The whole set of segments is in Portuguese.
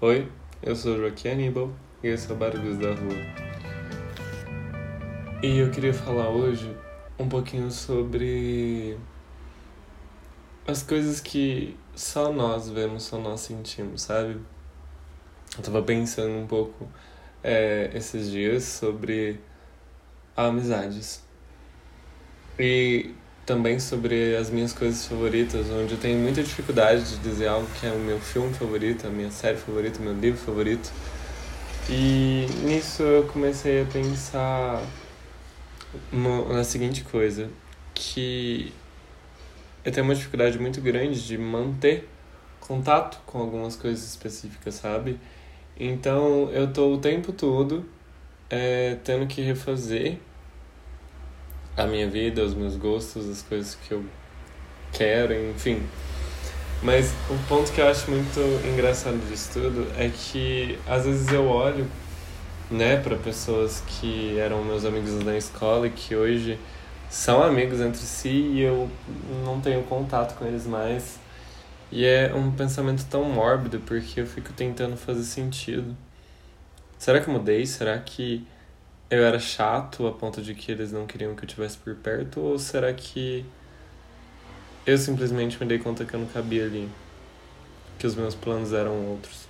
Oi, eu sou Joaquim Aníbal e esse é o Barulhos da Rua. E eu queria falar hoje um pouquinho sobre as coisas que só nós vemos, só nós sentimos, sabe? Eu tava pensando um pouco é, esses dias sobre amizades. E também sobre as minhas coisas favoritas, onde eu tenho muita dificuldade de dizer algo que é o meu filme favorito, a minha série favorita, meu livro favorito. E nisso eu comecei a pensar na seguinte coisa, que eu tenho uma dificuldade muito grande de manter contato com algumas coisas específicas, sabe? Então eu tô o tempo todo é, tendo que refazer a minha vida, os meus gostos, as coisas que eu quero, enfim. Mas o ponto que eu acho muito engraçado disso tudo é que às vezes eu olho, né, para pessoas que eram meus amigos na escola e que hoje são amigos entre si e eu não tenho contato com eles mais. E é um pensamento tão mórbido porque eu fico tentando fazer sentido. Será que eu mudei? Será que eu era chato a ponto de que eles não queriam que eu estivesse por perto? Ou será que eu simplesmente me dei conta que eu não cabia ali? Que os meus planos eram outros?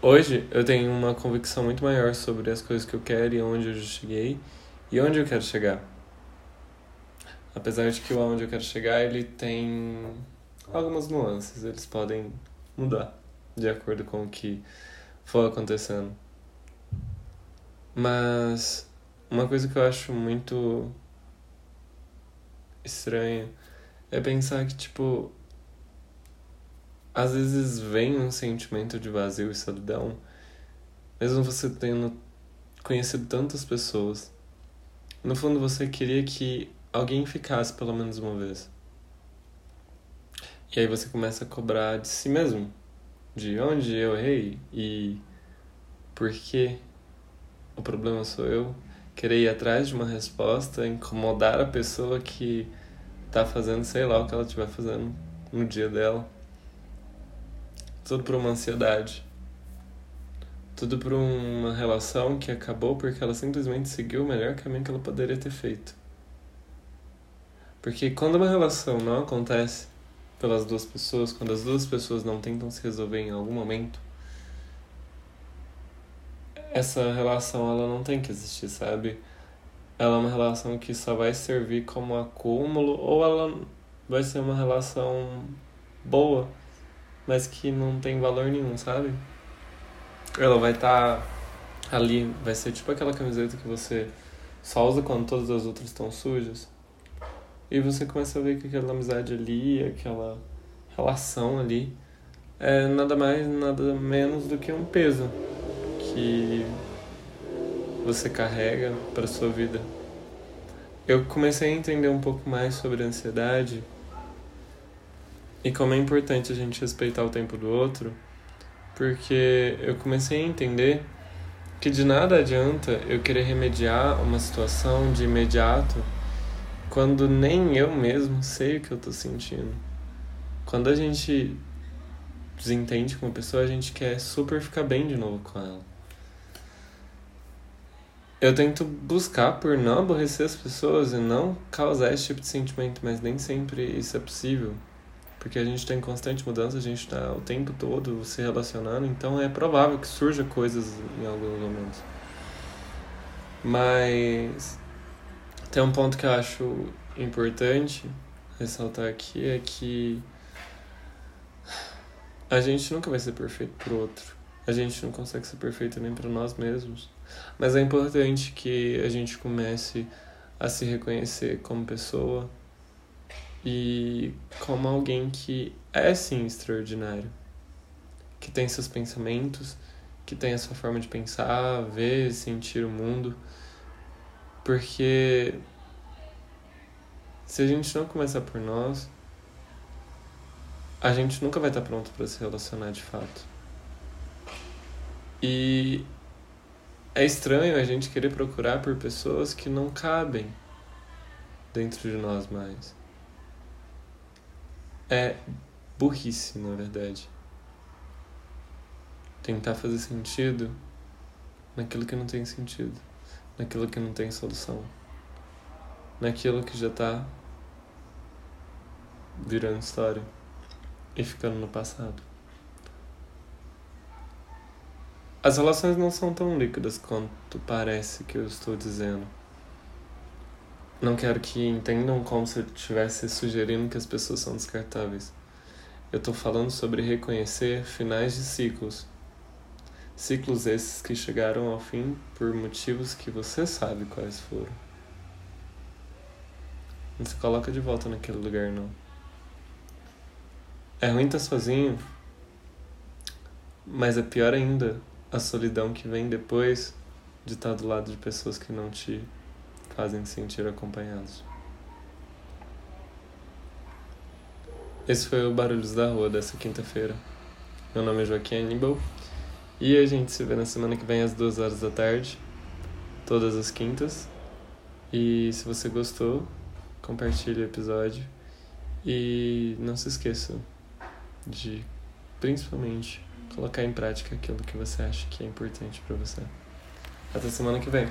Hoje eu tenho uma convicção muito maior sobre as coisas que eu quero e onde eu já cheguei e onde eu quero chegar. Apesar de que o aonde eu quero chegar ele tem algumas nuances, eles podem mudar de acordo com o que for acontecendo. Mas uma coisa que eu acho muito estranha é pensar que, tipo, às vezes vem um sentimento de vazio e solidão, mesmo você tendo conhecido tantas pessoas. No fundo, você queria que alguém ficasse pelo menos uma vez. E aí você começa a cobrar de si mesmo, de onde eu errei e por que o problema sou eu. Querer ir atrás de uma resposta, incomodar a pessoa que tá fazendo, sei lá, o que ela estiver fazendo no dia dela. Tudo por uma ansiedade. Tudo por uma relação que acabou porque ela simplesmente seguiu o melhor caminho que ela poderia ter feito. Porque quando uma relação não acontece pelas duas pessoas, quando as duas pessoas não tentam se resolver em algum momento, essa relação ela não tem que existir, sabe? Ela é uma relação que só vai servir como acúmulo ou ela vai ser uma relação boa, mas que não tem valor nenhum, sabe? Ela vai estar tá ali, vai ser tipo aquela camiseta que você só usa quando todas as outras estão sujas. E você começa a ver que aquela amizade ali, aquela relação ali, é nada mais, nada menos do que um peso que você carrega para sua vida. Eu comecei a entender um pouco mais sobre a ansiedade e como é importante a gente respeitar o tempo do outro, porque eu comecei a entender que de nada adianta eu querer remediar uma situação de imediato quando nem eu mesmo sei o que eu tô sentindo. Quando a gente desentende com uma pessoa, a gente quer super ficar bem de novo com ela eu tento buscar por não aborrecer as pessoas e não causar esse tipo de sentimento, mas nem sempre isso é possível. Porque a gente está em constante mudança, a gente está o tempo todo se relacionando, então é provável que surja coisas em alguns momentos. Mas tem um ponto que eu acho importante ressaltar aqui é que a gente nunca vai ser perfeito pro outro. A gente não consegue ser perfeito nem para nós mesmos. Mas é importante que a gente comece a se reconhecer como pessoa e como alguém que é sim extraordinário, que tem seus pensamentos, que tem a sua forma de pensar, ver, sentir o mundo, porque se a gente não começar por nós, a gente nunca vai estar pronto para se relacionar de fato. E é estranho a gente querer procurar por pessoas que não cabem dentro de nós mais. É burrice, na verdade. tentar fazer sentido naquilo que não tem sentido, naquilo que não tem solução, naquilo que já tá virando história e ficando no passado. As relações não são tão líquidas quanto parece que eu estou dizendo. Não quero que entendam como se eu estivesse sugerindo que as pessoas são descartáveis. Eu estou falando sobre reconhecer finais de ciclos. Ciclos esses que chegaram ao fim por motivos que você sabe quais foram. Não se coloca de volta naquele lugar, não. É ruim estar sozinho, mas é pior ainda a solidão que vem depois de estar do lado de pessoas que não te fazem sentir acompanhados. Esse foi o Barulhos da Rua dessa quinta-feira. Meu nome é Joaquim Aníbal e a gente se vê na semana que vem às duas horas da tarde, todas as quintas. E se você gostou, compartilhe o episódio e não se esqueça de, principalmente, colocar em prática aquilo que você acha que é importante para você. Até semana que vem.